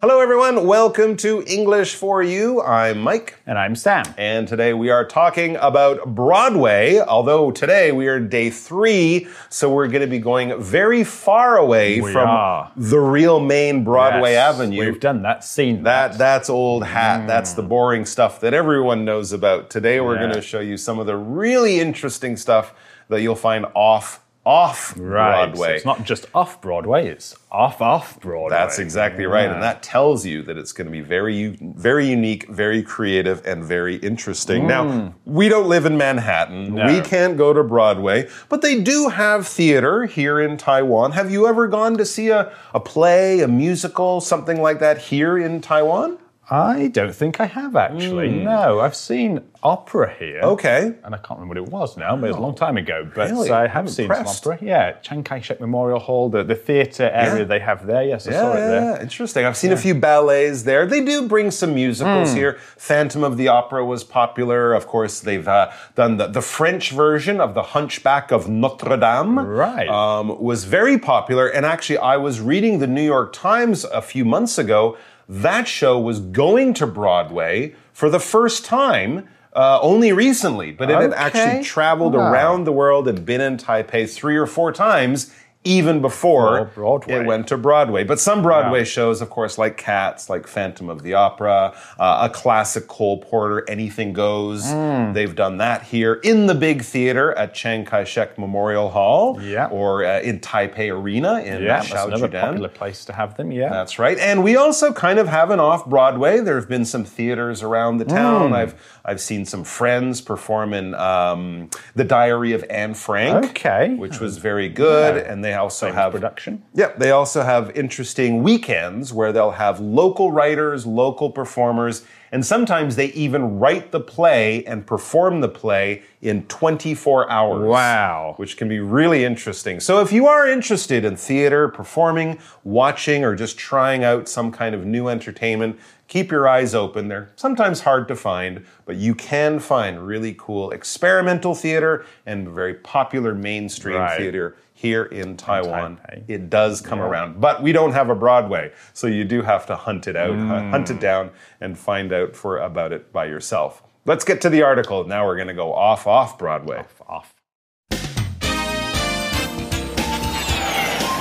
Hello, everyone. Welcome to English for You. I'm Mike. And I'm Sam. And today we are talking about Broadway, although today we are day three, so we're going to be going very far away We from are. the real main Broadway Yes, Avenue. We've done that, seen that that's old hat. That's the mm. boring stuff that everyone knows about. Today we're Yeah. going to show you some of the really interesting stuff that you'll find off off Right. So Broadway. it's not just off Broadway, it's off off Broadway. That's exactly right, and that tells you that it's going to be very, very unique, very creative, and very interesting. Now, hmm. we don't live in Manhattan. No. We can't go to Broadway, but they do have theater here in Taiwan. Have you ever gone to see a, a play, a musical, something like that here in Taiwan? I don't think I have actually. No, I've seen opera here. Okay. And I can't remember what it was now, but it was a long time ago. But Really? I have I'm seen impressed. some opera. Yeah, Chiang Kai shek Memorial Hall, the, the theatre area Yeah. they have there. Yes, I Yeah, saw it there. yeah. interesting. I've seen a few ballets there. They do bring some musicals here. Phantom of the Opera was popular. Of course, they've uh, done the, the French version of The Hunchback of Notre Dame. Right. Um, was very popular. And actually, I was reading the New York Times a few months ago. That show was going to Broadway for the first time. Uh, only recently, but it had actually traveled Wow. around the world and been in Taipei three or four times, even before Broadway. it went to Broadway. But some Broadway shows, of course, like Cats, like Phantom of the Opera, uh, a classic Cole Porter, Anything Goes. Hmm. They've done that here in the big theater at Chiang Kai shek Memorial Hall Yeah. or uh, in Taipei Arena in Yeah, uh, that's another popular place to have them. Yeah. That's right. And we also kind of have an off Broadway. There have been some theaters around the town. I've I've seen some friends perform in um, The Diary of Anne Frank. Okay. Which was very good. Yeah. And they also have production. yeah, they also have interesting weekends where they'll have local writers, local performers, and sometimes they even write the play and perform the play in 24 hours. Wow. Which can be really interesting. So if you are interested in theater, performing, watching, or just trying out some kind of new entertainment, keep your eyes open. They're sometimes hard to find, but you can find really cool experimental theater and very popular mainstream Right. theater here in Taiwan. Taipei. It does come around, but we don't have a Broadway, so you do have to hunt it out, hu- mm. hunt it down, and find out for about it by yourself. Let's get to the article. Now we're going to go off off Broadway. Off, Off.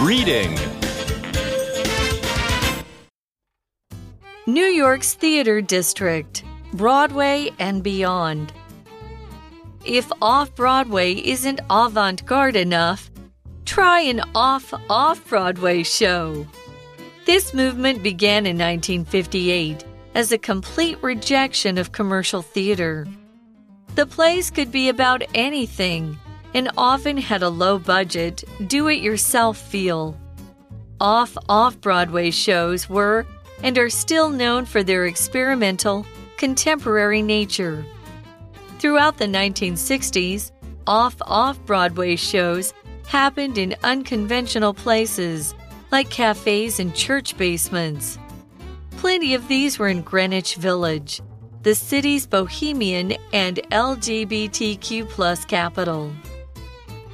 Reading. New York's Theater District, Broadway and beyond. If off Broadway isn't avant garde enough, try an off off Broadway show. This movement began in 1958 as a complete rejection of commercial theater. The plays could be about anything and often had a low budget, do it yourself feel. Off off Broadway shows were and are still known for their experimental, contemporary nature. Throughout the 1960s, off off Broadway shows happened in unconventional places like cafes and church basements. Plenty of these were in Greenwich Village, the city's bohemian and LGBTQ capital.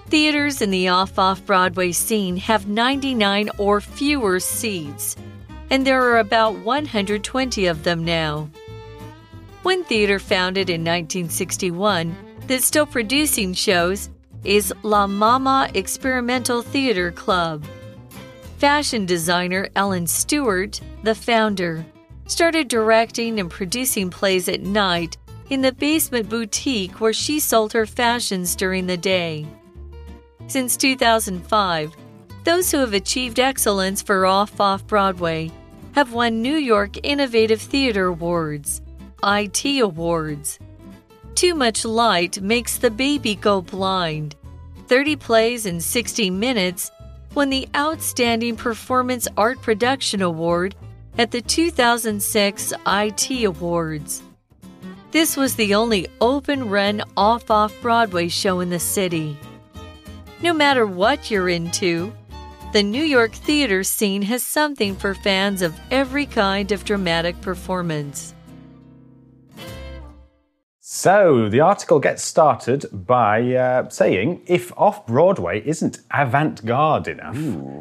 Theaters in the off off Broadway scene have 99 or fewer seats, and there are about 120 of them now. One theater founded in 1961 that's still producing shows is La Mama Experimental Theater Club. Fashion designer Ellen Stewart, the founder, started directing and producing plays at night in the basement boutique where she sold her fashions during the day. Since 2005, those who have achieved excellence for Off Off Broadway have won New York Innovative Theater Awards, IT Awards. Too much light makes the baby go blind. 30 plays in 60 minutes won the Outstanding Performance Art Production Award at the 2006 IT Awards. This was the only open run off off Broadway show in the city. No matter what you're into, the New York theater scene has something for fans of every kind of dramatic performance. So the article gets started by uh, saying if off Broadway isn't avant garde enough,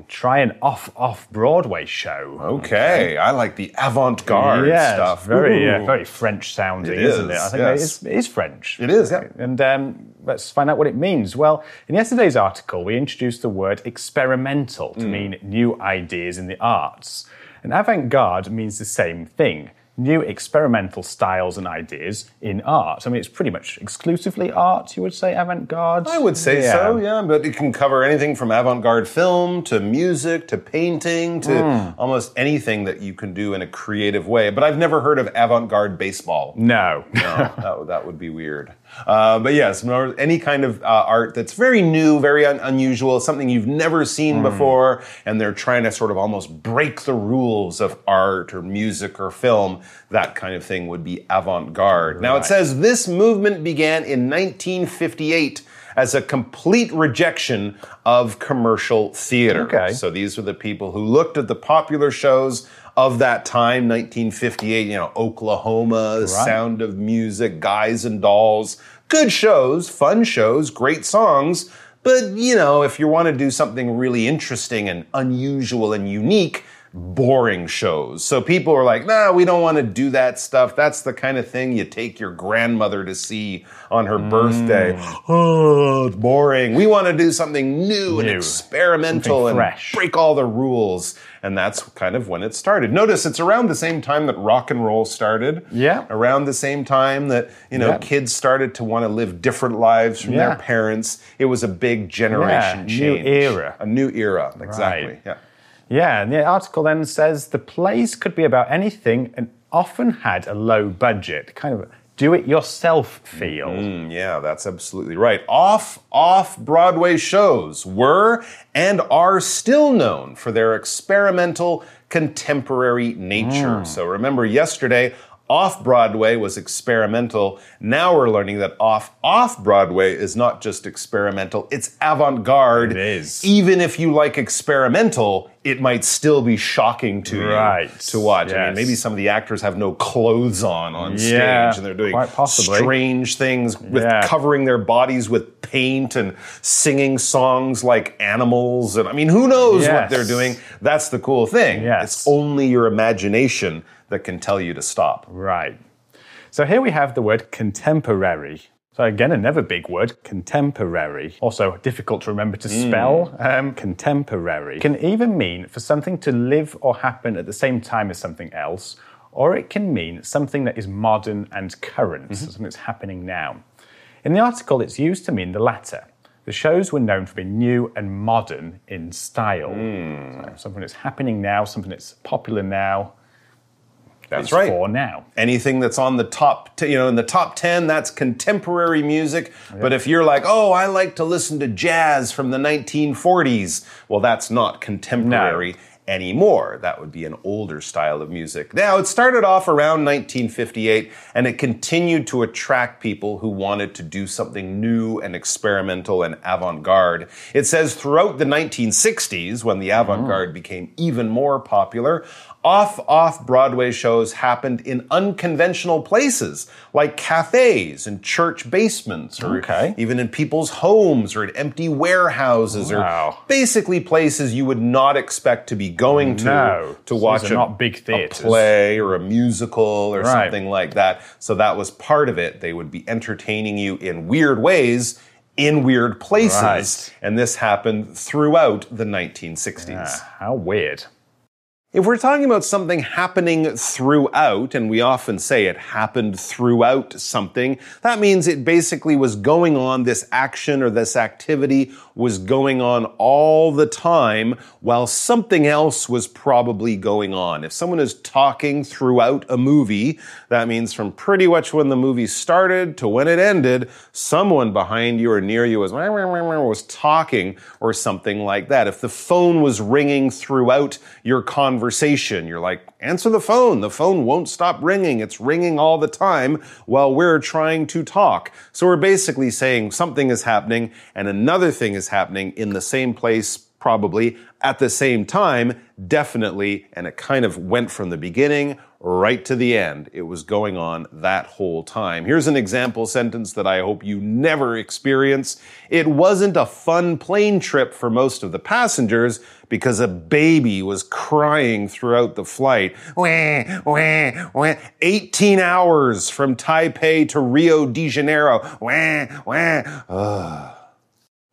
try an off off Broadway show. Okay, I like the avant-garde yeah, stuff. It's very, uh, very French sounding, It isn't it? is, I think yes. it, is, it is French. It is, yeah. And um, let's find out what it means. Well, in yesterday's article, we introduced the word experimental to mean new ideas in the arts. And avant garde means the same thing new experimental styles and ideas in art. I mean, it's pretty much exclusively art, you would say, avant garde? I would say so, yeah, but it can cover anything from avant garde film to music to painting to Hmm. almost anything that you can do in a creative way. But I've never heard of avant garde baseball. No. No, that, that would be weird. Uh, but yes, any kind of uh, art that's very new, very un- unusual, something you've never seen Hmm. before, and they're trying to sort of almost break the rules of art or music or film, that kind of thing would be avant garde. Now it says this movement began in 1958 as a complete rejection of commercial theater. Okay. So these were the people who looked at the popular shows of that time, 1958, you know, Oklahoma, The Sound of Music, Guys and Dolls. Good shows, fun shows, great songs. But, you know, if you want to do something really interesting and unusual and unique, boring shows. So people are like, nah, we don't want to do that stuff. That's the kind of thing you take your grandmother to see on her birthday. Mm. Oh, it's boring. We want to do something new, and experimental and break all the rules. And that's kind of when it started. Notice it's around the same time that rock and roll started. Yeah. Around the same time that, you know, Yeah. kids started to want to live different lives from Yeah. their parents. It was a big generation Yeah, new change. era. A new era. Exactly. Right. Yeah. Yeah, and the article then says the plays could be about anything and often had a low budget, kind of do it yourself feel. Mm, yeah, that's absolutely right. Off off Broadway shows were and are still known for their experimental contemporary nature. So remember yesterday off Broadway was experimental. Now we're learning that off off Broadway is not just experimental, it's avant-garde. It is. Even if you like experimental, it might still be shocking to Right. you to watch. I mean, maybe some of the actors have no clothes on on stage and they're doing strange things with Yeah. covering their bodies with paint and singing songs like animals and I mean who knows what they're doing that's the cool thing Yes. it's only your imagination that can tell you to stop Right. So here we have the word contemporary. So again, another big word, contemporary. Also difficult to remember to hmm. spell. Um, contemporary can even mean for something to live or happen at the same time as something else, or it can mean something that is modern and current, so something that's happening now. In the article, it's used to mean the latter. The shows were known for being new and modern in style. Hmm. So something that's happening now, something that's popular now. That's it's right For now. anything that's on the top, t- you know, in the top 10, that's contemporary music. But if you're like, oh, I like to listen to jazz from the 1940s, well, that's not contemporary anymore. That would be an older style of music. Now, it started off around 1958 and it continued to attract people who wanted to do something new and experimental and avant garde. It says throughout the 1960s, when the mm. avant garde became even more popular, off off Broadway shows happened in unconventional places like cafes and church basements or Okay. even in people's homes or in empty warehouses Wow. or basically places you would not expect to be going to No. to watch a, not big a play or a musical or Right. something like that. So that was part of it. They would be entertaining you in weird ways in weird places. Right. And this happened throughout the 1960s. Ah, how weird. If we're talking about something happening throughout, and we often say it happened throughout something, that means it basically was going on, this action or this activity was going on all the time while something else was probably going on. If someone is talking throughout a movie, that means from pretty much when the movie started to when it ended, someone behind you or near you was, was talking or something like that. If the phone was ringing throughout your conversation, you're like, answer the phone. The phone won't stop ringing. It's ringing all the time while we're trying to talk. So we're basically saying something is happening and another thing is happening in the same place probably. At the same time, definitely, and it kind of went from the beginning right to the end. It was going on that whole time. Here's an example sentence that I hope you never experience. It wasn't a fun plane trip for most of the passengers because a baby was crying throughout the flight. Wah, wah, wah. 18 hours from Taipei to Rio de Janeiro. Wah, wah. Ugh.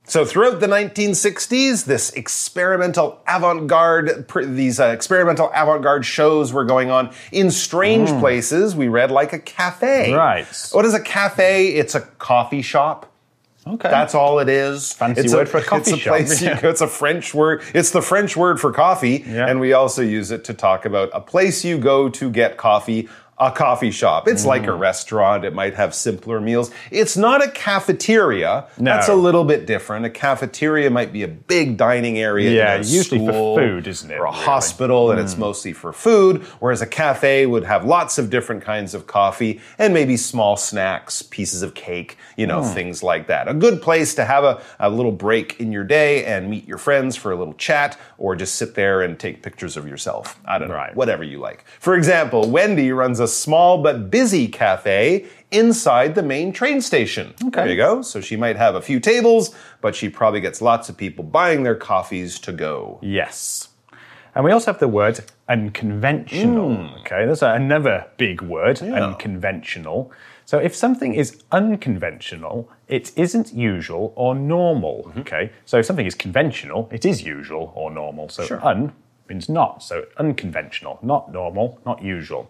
So throughout the 1960s, this experimental avant-garde, these uh, experimental avant-garde shows were going on in strange places. We read like a cafe. Right. What is a cafe? It's a coffee shop. Okay. That's all it is. Fancy it's word for a coffee it's a shop. Place you go, it's a French word. It's the French word for coffee, Yeah. and we also use it to talk about a place you go to get coffee. A coffee shop. It's like Mm. a restaurant. It might have simpler meals. It's not a cafeteria. No. That's a little bit different. A cafeteria might be a big dining area. Yeah, a usually for food, isn't it, Or a really? hospital, and it's mostly for food. Whereas a cafe would have lots of different kinds of coffee and maybe small snacks, pieces of cake, you know, things like that. A good place to have a, a little break in your day and meet your friends for a little chat, or just sit there and take pictures of yourself. I don't know, Right. whatever you like. For example, Wendy runs a small but busy cafe inside the main train station. Okay. There you go. So she might have a few tables, but she probably gets lots of people buying their coffees to go. Yes. And we also have the word unconventional. Hmm. Okay, that's another big word, unconventional. So if something is unconventional, it isn't usual or normal. Mm-hmm. Okay, so if something is conventional, it is usual or normal. So un means not. So unconventional, not normal, not usual.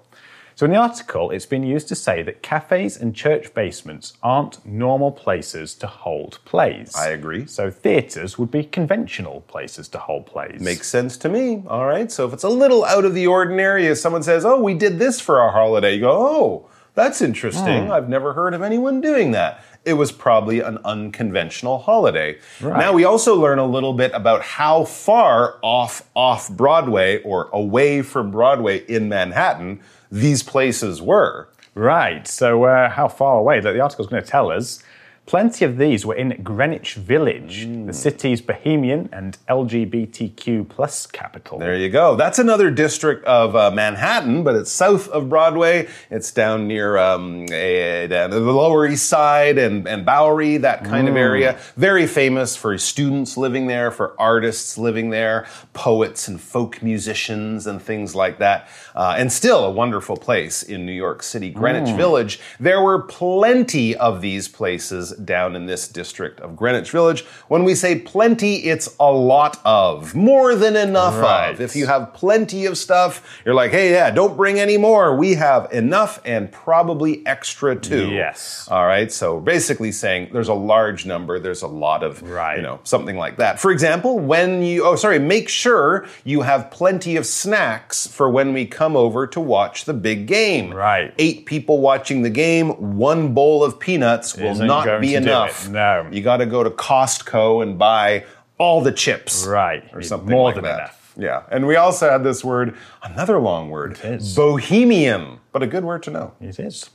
So in the article, it's been used to say that cafes and church basements aren't normal places to hold plays. I agree. So theatres would be conventional places to hold plays. Makes sense to me. All right. So if it's a little out of the ordinary, if someone says, Oh, we did this for our holiday, you go, Oh, that's interesting. Hmm. I've never heard of anyone doing that. It was probably an unconventional holiday. Now we also learn a little bit about how far off off Broadway or away from Broadway in Manhattan these places were. Right. So uh, how far away? That the article's going to tell us. Plenty of these were in Greenwich Village, Mm. the city's bohemian and LGBTQ plus capital. There you go. That's another district of uh, Manhattan, but it's south of Broadway. It's down near um, eh, down the Lower East Side and, and Bowery, that kind of area. Very famous for students living there, for artists living there, poets and folk musicians and things like that. Uh, and still a wonderful place in New York City, Greenwich Village. There were plenty of these places down in this district of Greenwich Village. When we say plenty, it's a lot of, more than enough Right. of. If you have plenty of stuff, you're like, hey, yeah, don't bring any more. We have enough and probably extra too. Yes. All right. So basically saying there's a large number, there's a lot of, Right. you know, something like that. For example, when you, oh, sorry, make sure you have plenty of snacks for when we come over to watch the big game. Right. Eight people watching the game, one bowl of peanuts will Isn't not going be enough. No. You got to go to Costco and buy all the chips Right. or something More like than that. enough. Yeah, and we also had this word, another long word, is. bohemian, but a good word to know. It is.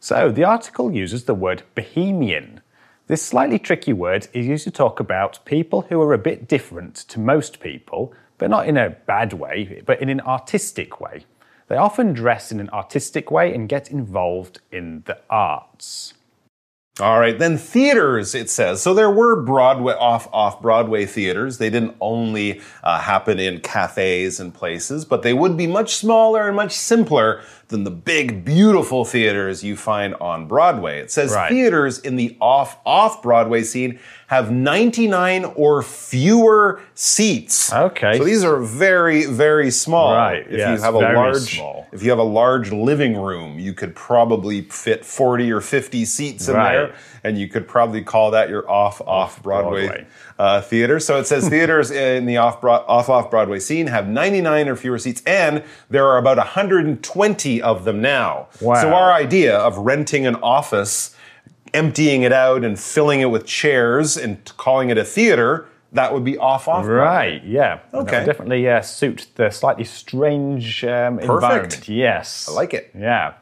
So the article uses the word bohemian. This slightly tricky word is used to talk about people who are a bit different to most people, but not in a bad way, but in an artistic way. They often dress in an artistic way and get involved in the arts. All right, then theaters, it says. So there were Broadway, off, off Broadway theaters. They didn't only uh, happen in cafes and places, but they would be much smaller and much simpler than the big, beautiful theaters you find on Broadway. It says Right. theaters in the off, off Broadway scene have 99 or fewer seats. Okay. So these are very, very small. Right, If yes, you have a large, small. if you have a large living room, you could probably fit 40 or 50 seats in Right. there, and you could probably call that your off off Broadway, Broadway. uh, theater. So it says theaters in the off off off Broadway scene have 99 or fewer seats, and there are about 120 of them now. Wow. So our idea of renting an office, emptying it out, and filling it with chairs, and calling it a theater. That would be off off. Right, yeah. That would Okay. definitely uh, suit the slightly strange um, environment. Yes. I like it. Yeah.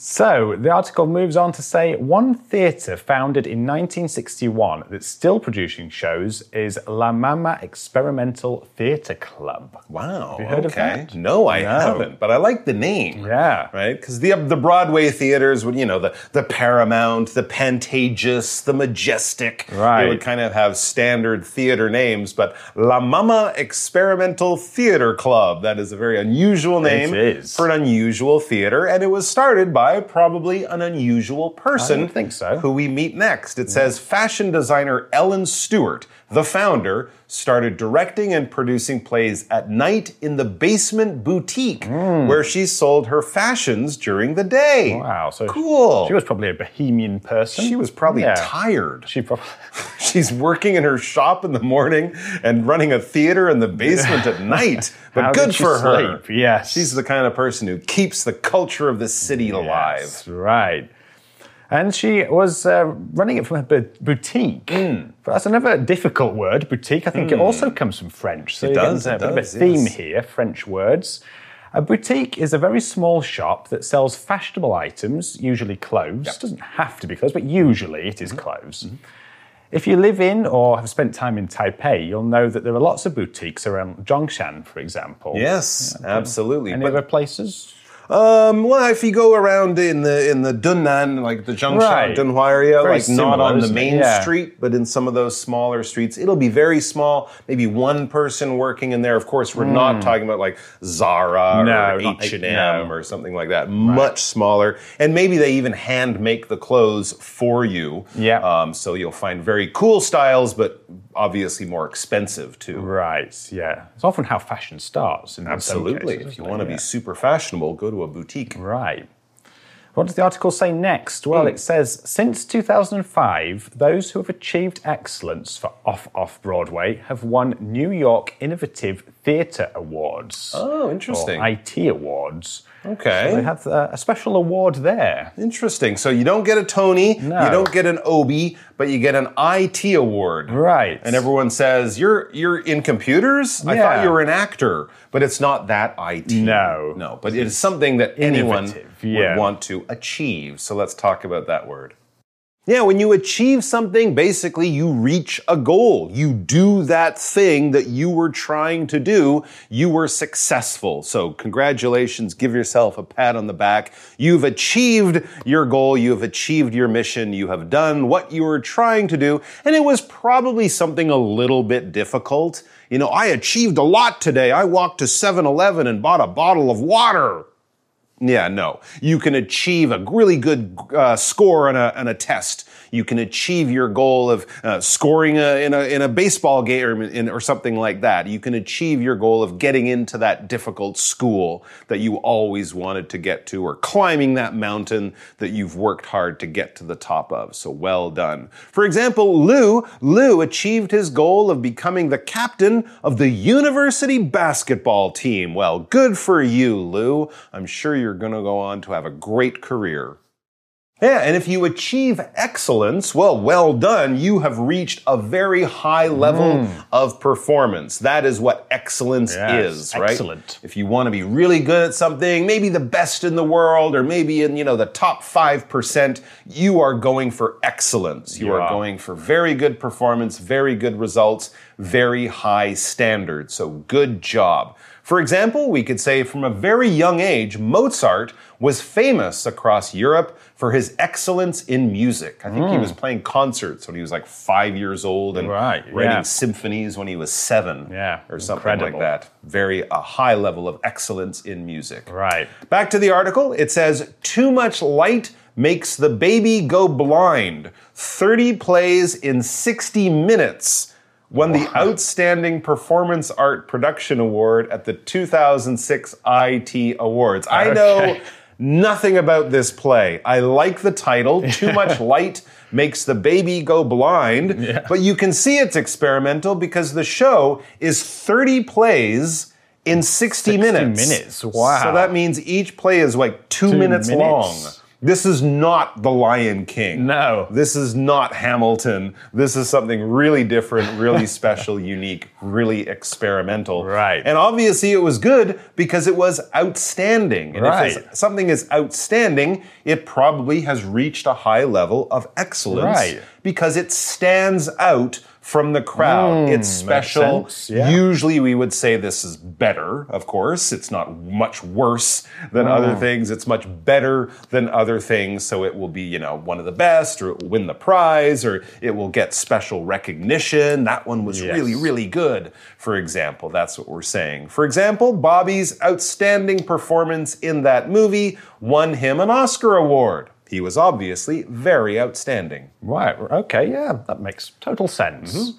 So the article moves on to say one theatre founded in 1961 that's still producing shows is La Mama Experimental Theatre Club. Wow. you heard of that? No, I No. haven't, but I like the name. Yeah. Right? Because the the Broadway theaters would, you know, the, the Paramount, the Pantages, the Majestic. Right. They would kind of have standard theater names, but La Mama Experimental Theater Club. That is a very unusual name is. for an unusual theater, and it was started by probably an unusual person. I think so. Who we meet next. It says fashion designer Ellen Stewart, the founder, started directing and producing plays at night in the basement boutique hmm. where she sold her fashions during the day. Wow, so cool. She was probably a bohemian person. She was probably Yeah. tired. She probably. She's working in her shop in the morning and running a theater in the basement at night. But good she for her. sleep? Yes. She's the kind of person who keeps the culture of the city alive. Right. And she was uh, running it from a bu- boutique. Hmm. But that's another difficult word, boutique. I think it also comes from French. So It does, a it bit does, of a theme yes. here, French words. A boutique is a very small shop that sells fashionable items, usually clothes. Doesn't have to be clothes, but usually it is Mm-hmm. clothes. If you live in or have spent time in Taipei, you'll know that there are lots of boutiques around Zhongshan, for example. Yes, absolutely. Any But- other places? Um, well, if you go around in the in the Dunnan, like the Zhongshan, Right. Dunhua area, Very like not on the main Yeah. street, but in some of those smaller streets, it'll be very small. Maybe one person working in there. Of course, we're not talking about like Zara Hmm. No, or H and M or something like that. Much smaller, and maybe they even hand make the clothes for you. Yeah. Um, so you'll find very cool styles, but obviously more expensive too. Right, yeah. It's often how fashion starts. In Absolutely. cases, if you want to it? be Yeah. super fashionable, go to a boutique. Right. What does the article say next? Well, Hmm. it says since 2005, those who have achieved excellence for Off Off Broadway have won New York Innovative Theatre Awards. Oh, interesting. Or IT Awards. Okay. So they have uh, a special award there. Interesting. So you don't get a Tony, No. you don't get an Obie, but you get an IT award. Right. And everyone says, You're you're in computers? I thought you were an actor. But it's not that IT. No. No. But it is something that anyone yeah. would want to achieve. So let's talk about that word. Yeah, when you achieve something, basically you reach a goal. You do that thing that you were trying to do. You were successful. So, congratulations. Give yourself a pat on the back. You've achieved your goal. You have achieved your mission. You have done what you were trying to do. And it was probably something a little bit difficult. You know, I achieved a lot today. I walked to 7 Eleven and bought a bottle of water. Yeah, no. You can achieve a really good uh, score on a, on a test. You can achieve your goal of uh, scoring a, in, a, in a baseball game or, in, or something like that. You can achieve your goal of getting into that difficult school that you always wanted to get to or climbing that mountain that you've worked hard to get to the top of. So well done. For example, Lou, Lou achieved his goal of becoming the captain of the university basketball team. Well, good for you, Lou. I'm sure you're going to go on to have a great career. Yeah, and if you achieve excellence, well, well done. You have reached a very high level mm. of performance. That is what excellence Yes, is, right? excellent. If you want to be really good at something, maybe the best in the world, or maybe in, you know, the top 5%, you are going for excellence. You are. going for very good performance, very good results, very high standards. So good job. For example, we could say from a very young age, Mozart was famous across Europe for his excellence in music. I think he was playing concerts when he was like five years old and Hmm. Right, writing yeah. symphonies when he was seven Yeah, or something incredible. like that. Very a high level of excellence in music. Right. Back to the article, it says too much light makes the baby go blind. 30 plays in 60 minutes. Won the Outstanding Performance Art Production Award at the 2006 IT Awards. I know Okay. Nothing about this play. I like the title, Too Much Light Makes the Baby Go Blind, but you can see it's experimental because the show is 30 plays in 60, 60 minutes. minutes, wow. So that means each play is like two, Two minutes, minutes. long. This is not The Lion King. No. This is not Hamilton. This is something really different, really special, unique, really experimental. Right. And obviously it was good because it was outstanding. And Right. it's- something is outstanding, it probably has reached a high level of excellence Right. because it stands out from the crowd. Hmm, it's special. yeah. Usually we would say this is better, of course. It's not much worse than hmm. other things. It's much better than other things. So it will be, you know, one of the best, or it will win the prize, or it will get special recognition. That one was Yes. really, really good, for example. That's what we're saying. For example, Bobby's outstanding performance in that movie won him an Oscar award. He was obviously very outstanding. Right, okay, yeah, that makes total sense. Mm-hmm.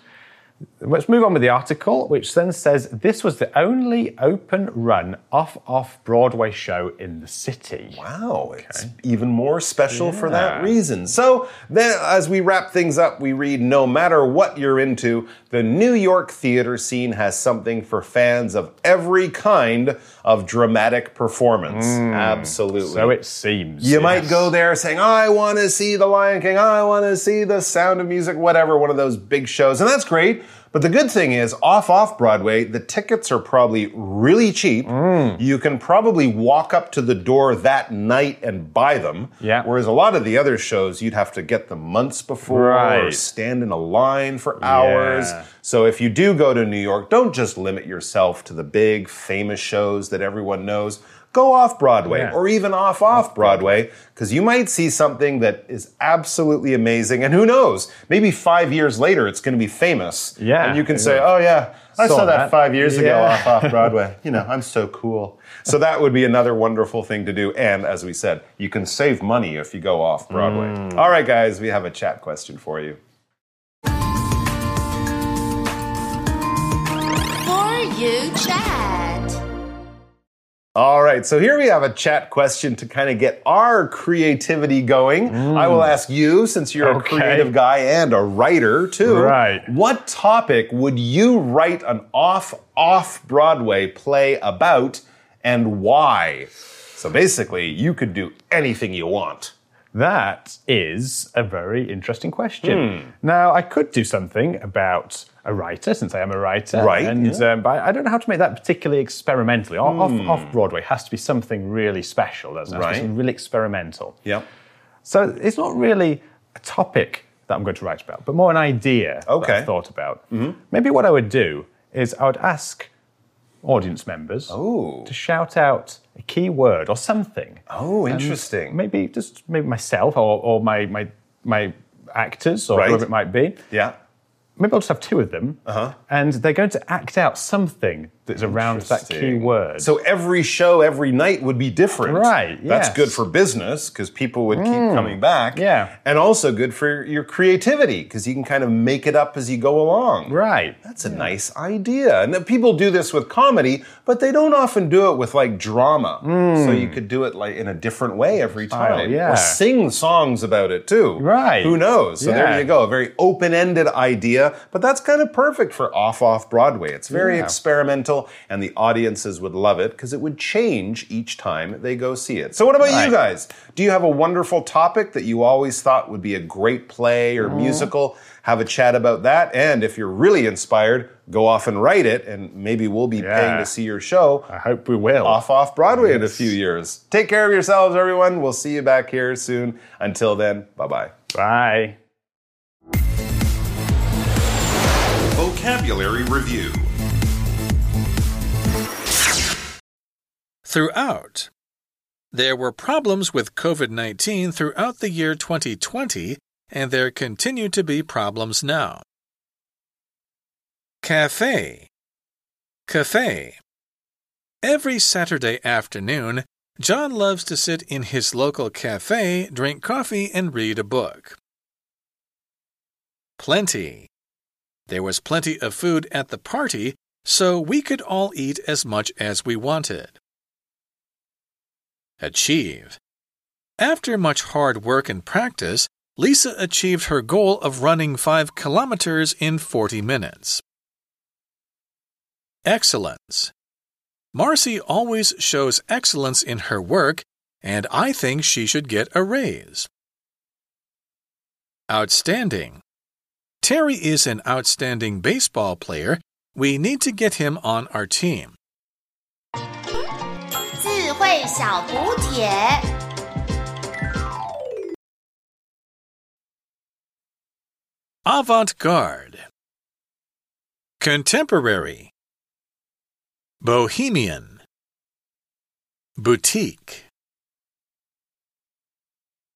Let's move on with the article, which then says this was the only open run off off Broadway show in the city. Wow, it's even more special for that reason. So, then as we wrap things up, we read no matter what you're into, the New York theater scene has something for fans of every kind of dramatic performance. Hmm. Absolutely. So it seems. You might go there saying, I want to see The Lion King, I want to see The Sound of Music, whatever, one of those big shows. And that's great. But the good thing is, off off Broadway, the tickets are probably really cheap. Mm. You can probably walk up to the door that night and buy them. Yeah. Whereas a lot of the other shows, you'd have to get them months before or stand in a line for hours. Yeah. So if you do go to New York, don't just limit yourself to the big famous shows that everyone knows. Go off Broadway Yeah. or even off off Broadway because you might see something that is absolutely amazing. And who knows, maybe five years later it's going to be famous. Yeah. And you can say, oh, yeah, I saw, Saw that, that. five years ago off off Broadway. you know, I'm so cool. So that would be another wonderful thing to do. And as we said, you can save money if you go off Broadway. Mm. All right, guys, we have a chat question for you. For you chat. All right, so here we have a chat question to kind of get our creativity going. I will mm. ask you, since you're a creative guy and a writer too. Right. What topic would you write an off off Broadway play about and why? So basically, you could do anything you want. That is a very interesting question. Hmm. Now, I could do something about a writer, since I am a writer. Right, And, yeah. Hmm. um, but I don't know how to make that particularly experimentally. Off, off Broadway has to be something really special, doesn't it? It has to be Right. something really experimental. Yep. So it's not really a topic that I'm going to write about, but more an idea that Okay. I've thought about. Maybe what I would do is I would ask audience members Ooh. to shout out a key word or something. Oh, interesting. Maybe just maybe myself or, or my, my my actors or Right. whoever it might be. yeah. Maybe I'll just have two of them, Uh-huh. and they're going to act out something that's around that key word. So every show, every night would be different. Right, That's good for business because people would keep coming back. yeah. And also good for your creativity because you can kind of make it up as you go along. right. That's a nice idea. And people do this with comedy, but they don't often do it with like drama. So you could do it like in a different way every time. Hmm. yeah. Or sing songs about it too. Right. Who knows? So Yeah. there you go. A very open-ended idea, but that's kind of perfect for off off Broadway. It's very Yeah. experimental and the audiences would love it because it would change each time they go see it. So what about you guys? Do you have a wonderful topic that you always thought would be a great play or mm. musical? Have a chat about that. And if you're really inspired, go off and write it, and maybe we'll be paying to see your show I hope we will. off off Broadway in a few years. Take care of yourselves, everyone. We'll see you back here soon. Until then, bye bye. Bye. Vocabulary Review Throughout. There were problems with COVID 19 throughout the year 2020, and there continue to be problems now. Cafe. Cafe. Every Saturday afternoon, John loves to sit in his local cafe, drink coffee, and read a book. Plenty. There was plenty of food at the party, so we could all eat as much as we wanted. Achieve. After much hard work and practice, Lisa achieved her goal of running 5 kilometers in 40 minutes. Excellence. Marcy always shows excellence in her work, and I think she should get a raise. Outstanding. Terry is an outstanding baseball player. We need to get him on our team. 智慧小补帖。 Avant garde. Contemporary. Bohemian. Boutique.